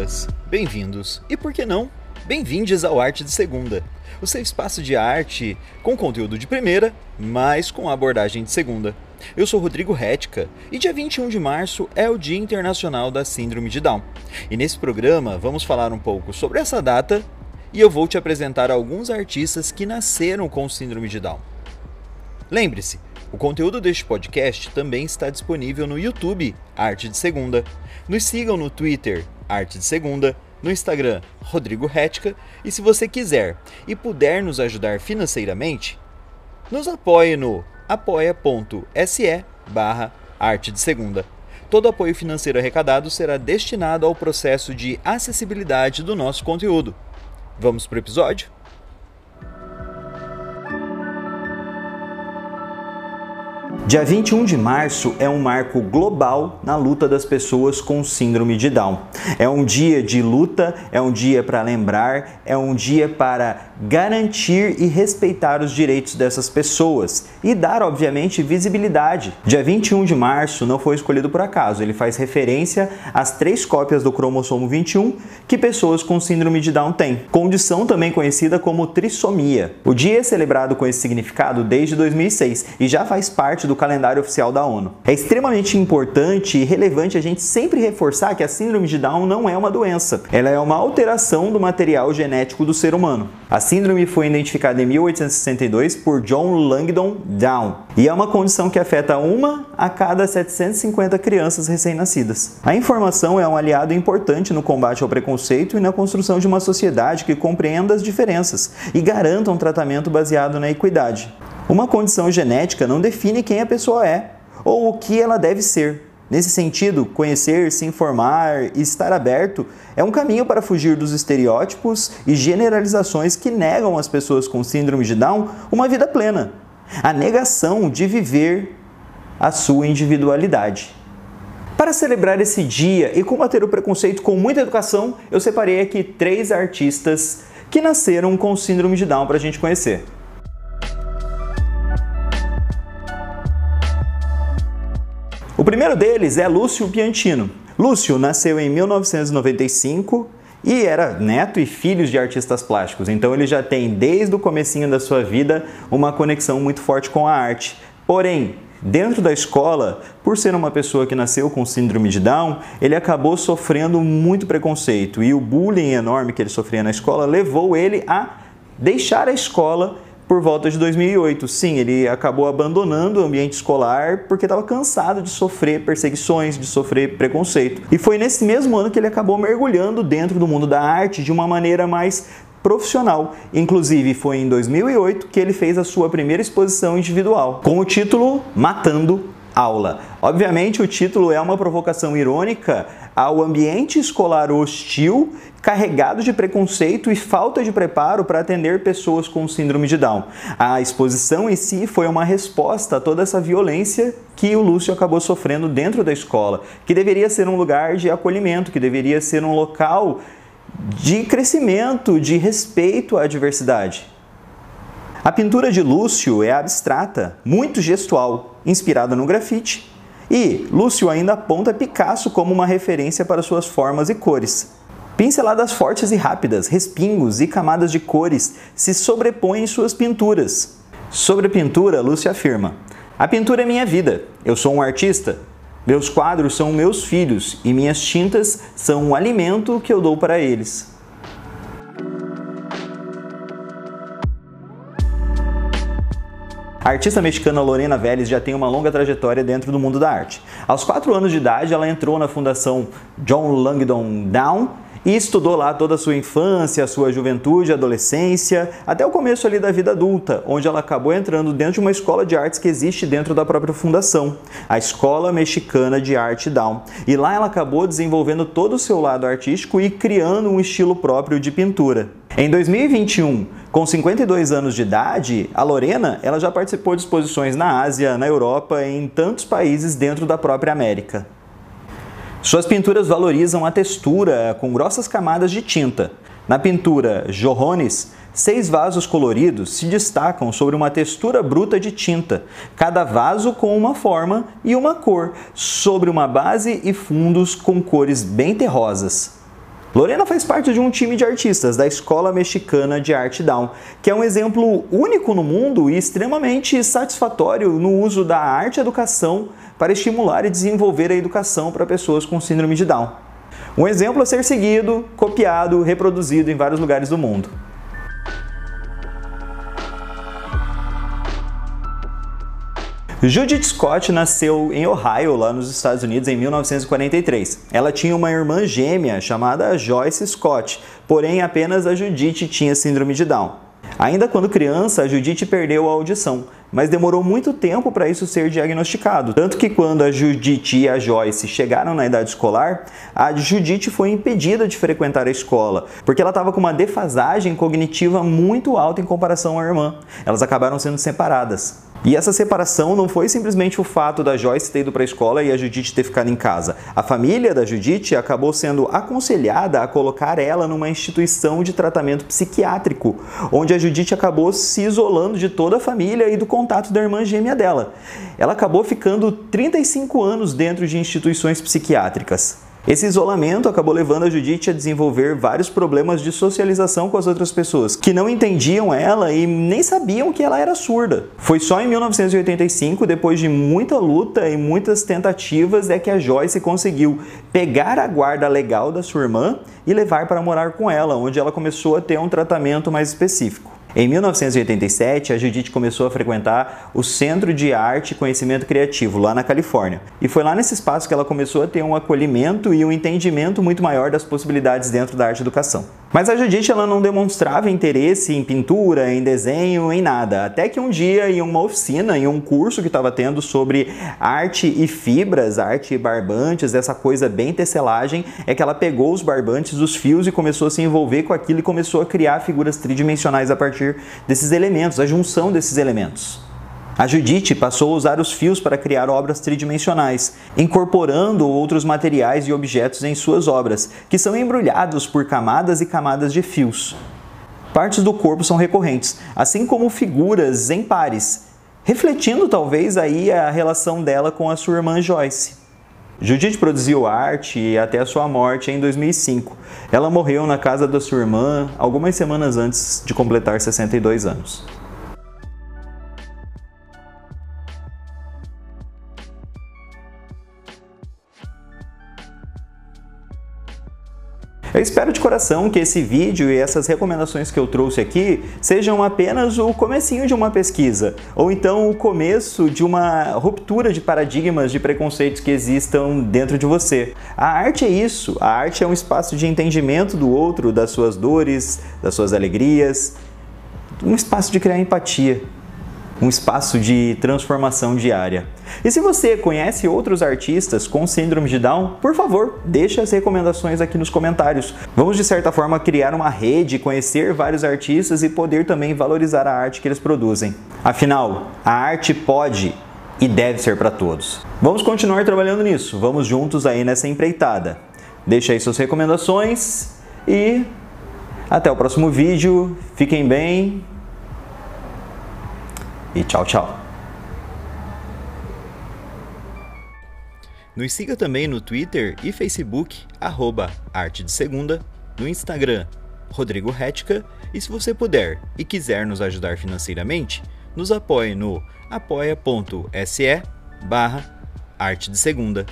Bem-vindas, bem-vindos e, por que não, bem-vindes ao Arte de Segunda, o seu espaço de arte com conteúdo de primeira, mas com abordagem de segunda. Eu sou Rodrigo Retka e dia 21 de março é o Dia Internacional da Síndrome de Down. E nesse programa vamos falar um pouco sobre essa data e eu vou te apresentar alguns artistas que nasceram com Síndrome de Down. Lembre-se, o conteúdo deste podcast também está disponível no YouTube Arte de Segunda. Nos sigam no Twitter Arte de Segunda, no Instagram Rodrigo Retka e se você quiser e puder nos ajudar financeiramente, nos apoie no apoia.se barra Arte de Segunda. Todo apoio financeiro arrecadado será destinado ao processo de acessibilidade do nosso conteúdo. Vamos para o episódio? Dia 21 de março é um marco global na luta das pessoas com síndrome de Down. É um dia de luta, é um dia para lembrar, é um dia para garantir e respeitar os direitos dessas pessoas e dar, obviamente, visibilidade. Dia 21 de março não foi escolhido por acaso, ele faz referência às três cópias do cromossomo 21 que pessoas com síndrome de Down têm, condição também conhecida como trissomia. O dia é celebrado com esse significado desde 2006 e já faz parte do calendário oficial da ONU. É extremamente importante e relevante a gente sempre reforçar que a síndrome de Down não é uma doença, ela é uma alteração do material genético do ser humano. Síndrome foi identificada em 1862 por John Langdon Down e é uma condição que afeta uma a cada 750 crianças recém-nascidas. A informação é um aliado importante no combate ao preconceito e na construção de uma sociedade que compreenda as diferenças e garanta um tratamento baseado na equidade. Uma condição genética não define quem a pessoa é ou o que ela deve ser. Nesse sentido, conhecer, se informar e estar aberto é um caminho para fugir dos estereótipos e generalizações que negam às pessoas com síndrome de Down uma vida plena. A negação de viver a sua individualidade. Para celebrar esse dia e combater o preconceito com muita educação, eu separei aqui três artistas que nasceram com síndrome de Down para a gente conhecer. O primeiro deles é Lúcio Piantino. Lúcio nasceu em 1995 e era neto e filho de artistas plásticos, então ele já tem desde o comecinho da sua vida uma conexão muito forte com a arte. Porém, dentro da escola, por ser uma pessoa que nasceu com síndrome de Down, ele acabou sofrendo muito preconceito e o bullying enorme que ele sofria na escola levou ele a deixar a escola por volta de 2008. Sim, ele acabou abandonando o ambiente escolar porque estava cansado de sofrer perseguições, de sofrer preconceito. E foi nesse mesmo ano que ele acabou mergulhando dentro do mundo da arte de uma maneira mais profissional. Inclusive, foi em 2008 que ele fez a sua primeira exposição individual, com o título Matando Aula. Obviamente, o título é uma provocação irônica ao ambiente escolar hostil, carregado de preconceito e falta de preparo para atender pessoas com síndrome de Down. A exposição em si foi uma resposta a toda essa violência que o Lúcio acabou sofrendo dentro da escola, que deveria ser um lugar de acolhimento, que deveria ser um local de crescimento, de respeito à diversidade. A pintura de Lúcio é abstrata, muito gestual, inspirada no grafite, e Lúcio ainda aponta Picasso como uma referência para suas formas e cores. Pinceladas fortes e rápidas, respingos e camadas de cores se sobrepõem em suas pinturas. Sobre a pintura, Lúcio afirma: A pintura é minha vida. Eu sou um artista. Meus quadros são meus filhos e minhas tintas são o alimento que eu dou para eles. A artista mexicana Lorena Vélez já tem uma longa trajetória dentro do mundo da arte. Aos 4 anos de idade, ela entrou na fundação John Langdon Down e estudou lá toda a sua infância, a sua juventude, adolescência, até o começo ali da vida adulta, onde ela acabou entrando dentro de uma escola de artes que existe dentro da própria fundação, a Escola Mexicana de Arte Down. E lá ela acabou desenvolvendo todo o seu lado artístico e criando um estilo próprio de pintura. Em 2021, com 52 anos de idade, a Lorena ela já participou de exposições na Ásia, na Europa e em tantos países dentro da própria América. Suas pinturas valorizam a textura com grossas camadas de tinta. Na pintura Jorrones, seis vasos coloridos se destacam sobre uma textura bruta de tinta, cada vaso com uma forma e uma cor, sobre uma base e fundos com cores bem terrosas. Lorena faz parte de um time de artistas da Escola Mexicana de Arte Down, que é um exemplo único no mundo e extremamente satisfatório no uso da arte educação para estimular e desenvolver a educação para pessoas com síndrome de Down. Um exemplo a ser seguido, copiado, reproduzido em vários lugares do mundo. Judith Scott nasceu em Ohio, lá nos Estados Unidos, em 1943. Ela tinha uma irmã gêmea chamada Joyce Scott, porém apenas a Judith tinha síndrome de Down. Ainda quando criança, a Judith perdeu a audição, mas demorou muito tempo para isso ser diagnosticado. Tanto que quando a Judith e a Joyce chegaram na idade escolar, a Judith foi impedida de frequentar a escola, porque ela estava com uma defasagem cognitiva muito alta em comparação à irmã. Elas acabaram sendo separadas. E essa separação não foi simplesmente o fato da Joyce ter ido para a escola e a Judith ter ficado em casa. A família da Judith acabou sendo aconselhada a colocar ela numa instituição de tratamento psiquiátrico, onde a Judith acabou se isolando de toda a família e do contato da irmã gêmea dela. Ela acabou ficando 35 anos dentro de instituições psiquiátricas. Esse isolamento acabou levando a Judith a desenvolver vários problemas de socialização com as outras pessoas, que não entendiam ela e nem sabiam que ela era surda. Foi só em 1985, depois de muita luta e muitas tentativas, é que a Joyce conseguiu pegar a guarda legal da sua irmã e levar para morar com ela, onde ela começou a ter um tratamento mais específico. Em 1987, a Judith começou a frequentar o Centro de Arte e Conhecimento Criativo, lá na Califórnia. E foi lá nesse espaço que ela começou a ter um acolhimento e um entendimento muito maior das possibilidades dentro da arte educação. Mas a Judith ela não demonstrava interesse em pintura, em desenho, em nada. Até que um dia, em uma oficina, em um curso que estava tendo sobre arte e fibras, arte e barbantes, essa coisa bem tecelagem, é que ela pegou os barbantes, os fios e começou a se envolver com aquilo e começou a criar figuras tridimensionais a partir desses elementos, a junção desses elementos. A Judite passou a usar os fios para criar obras tridimensionais, incorporando outros materiais e objetos em suas obras, que são embrulhados por camadas e camadas de fios. Partes do corpo são recorrentes, assim como figuras em pares, refletindo talvez aí a relação dela com a sua irmã Joyce. Judith produziu arte até a sua morte em 2005. Ela morreu na casa da sua irmã algumas semanas antes de completar 62 anos. Eu espero de coração que esse vídeo e essas recomendações que eu trouxe aqui sejam apenas o comecinho de uma pesquisa, ou então o começo de uma ruptura de paradigmas de preconceitos que existam dentro de você. A arte é isso, a arte é um espaço de entendimento do outro, das suas dores, das suas alegrias, um espaço de criar empatia um espaço de transformação diária. E se você conhece outros artistas com síndrome de Down, por favor, deixe as recomendações aqui nos comentários. Vamos de certa forma criar uma rede, conhecer vários artistas e poder também valorizar a arte que eles produzem. Afinal, a arte pode e deve ser para todos. Vamos continuar trabalhando nisso. Vamos juntos aí nessa empreitada. Deixe aí suas recomendações e até o próximo vídeo. Fiquem bem e tchau, tchau. Nos siga também no Twitter e Facebook, arroba Arte de Segunda, no Instagram, Rodrigo Retica, e se você puder e quiser nos ajudar financeiramente, nos apoie no apoia.se barra Arte de Segunda.